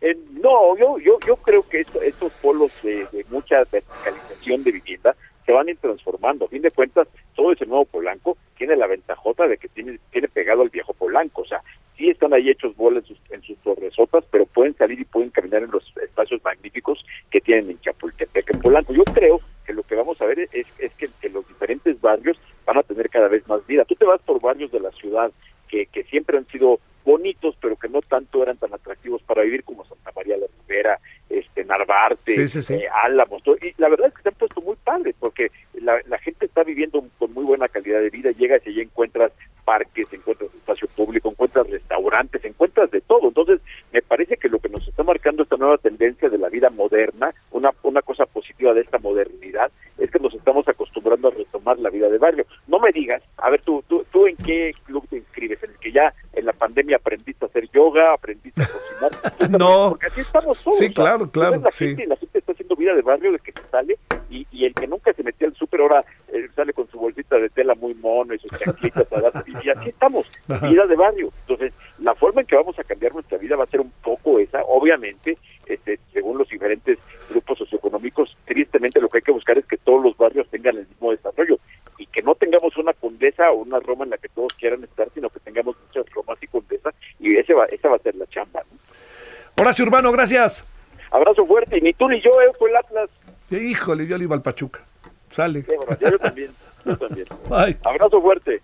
Eh, no, yo, yo, yo creo que esto- estos polos de, de mucha verticalización de vivienda se van a ir transformando. A fin de cuentas, todo ese nuevo Polanco tiene la ventajota de que tiene, tiene pegado al viejo Polanco. O sea, sí están ahí hechos bolas en sus, en sus torresotas, pero pueden salir y pueden caminar en los espacios magníficos que tienen en Chapultepec, en Polanco. Yo creo que lo que vamos a ver es, es que, que los diferentes barrios van a tener cada vez más vida. Tú te vas por barrios de la ciudad que, que siempre han sido bonitos, pero que no tanto eran tan atractivos para vivir como Santa María la Ribera, este Narvarte, Sí, sí, sí. eh, Álamos. todo. Y la verdad es que se han puesto muy padres, porque la, la gente está viviendo con muy buena calidad de vida, llegas y allí encuentras parques, encuentras espacio público, encuentras restaurantes, encuentras de todo. Entonces, me parece que lo que nos está marcando esta nueva tendencia de la vida moderna, una, una cosa positiva de esta modernidad, es que nos estamos acostumbrando a retomar la vida de barrio. No me digas, a ver, tú, tú, tú en qué club te inscribes, en el que ya en la pandemia aprendiste a hacer yoga, aprendiste a cocinar. No. Porque así estamos todos. Sí, claro, claro, La sí. gente, y la gente está haciendo vida de barrio de que se sale y, y el que nunca se metía al súper ahora eh, sale con su bolsita de tela muy mono y sus chanclitas a dar- y así estamos, vida de barrio. Entonces, la forma en que vamos a cambiar nuestra vida va a ser un poco esa, obviamente, este, según los diferentes grupos socioeconómicos, tristemente lo que hay que buscar es que todos los barrios tengan el mismo desarrollo y que no tengamos una condesa o una Roma en la que todos quieran estar, sino que tengamos muchas Romas y condesas y ese va, esa va a ser la chamba. ¿no? Horacio Urbano, gracias. Abrazo fuerte y ni tú ni yo, eh, fue el Atlas. Híjole, yo le iba al Pachuca. Sale. Yo también, yo también. Bye. Abrazo fuerte.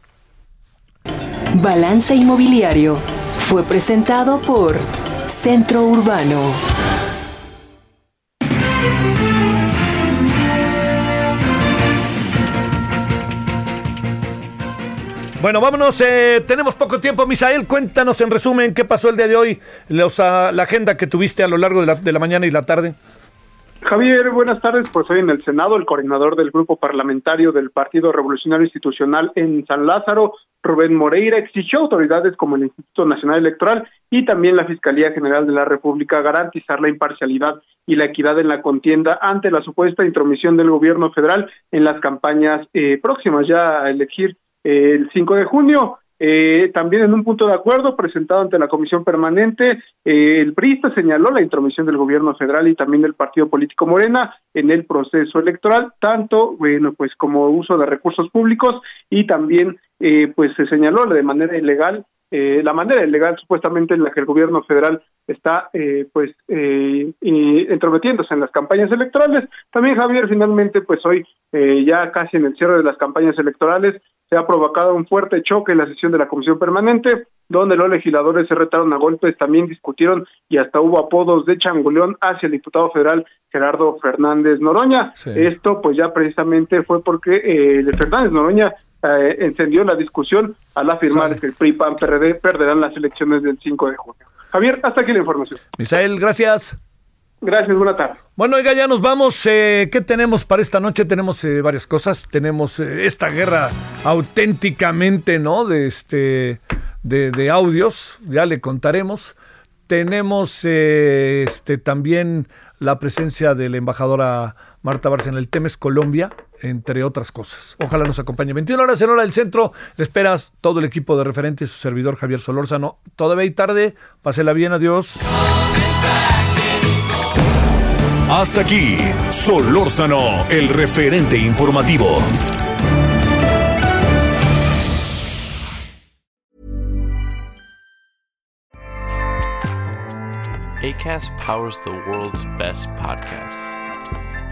Balance Inmobiliario fue presentado por Centro Urbano. Bueno, vámonos. eh, tenemos poco tiempo. Misael, cuéntanos en resumen qué pasó el día de hoy, ah, la agenda que tuviste a lo largo de la, de la mañana y la tarde. Javier, buenas tardes. Pues hoy en el Senado, el coordinador del grupo parlamentario del Partido Revolucionario Institucional en San Lázaro, Rubén Moreira, exigió autoridades como el Instituto Nacional Electoral y también la Fiscalía General de la República garantizar la imparcialidad y la equidad en la contienda ante la supuesta intromisión del gobierno federal en las campañas eh, próximas ya a elegir eh, el 5 de junio. Eh, también en un punto de acuerdo presentado ante la Comisión Permanente, eh, el PRISTA señaló la intromisión del gobierno federal y también del partido político Morena en el proceso electoral, tanto bueno pues como uso de recursos públicos y también eh, pues se señaló de manera ilegal eh, la manera ilegal supuestamente en la que el gobierno federal está eh, pues eh, entrometiéndose en las campañas electorales. También Javier, finalmente pues hoy eh, ya casi en el cierre de las campañas electorales se ha provocado un fuerte choque en la sesión de la comisión permanente donde los legisladores se retaron a golpes, también discutieron y hasta hubo apodos de changuleón hacia el diputado federal Gerardo Fernández Noroña. Esto pues ya precisamente fue porque eh, Fernández Noroña eh, encendió la discusión al afirmar que el PRI PAN PRD perderán las elecciones del 5 de junio. Javier, hasta aquí la información. Misael, gracias. Gracias, buena tarde. Bueno, oiga, ya nos vamos. Eh, ¿Qué tenemos para esta noche? Tenemos eh, varias cosas. Tenemos eh, esta guerra auténticamente, ¿no? De este, de, de audios. Ya le contaremos. Tenemos eh, este, también la presencia de la embajadora Marta Bárcena. El tema es Colombia, entre otras cosas. Ojalá nos acompañe. 21 horas en hora del centro. Le esperas todo el equipo de referentes, su servidor Javier Solórzano. Todavía y tarde. Pásela bien. Adiós. Hasta aquí, Solórzano, el referente informativo. ACAST powers the world's best podcasts.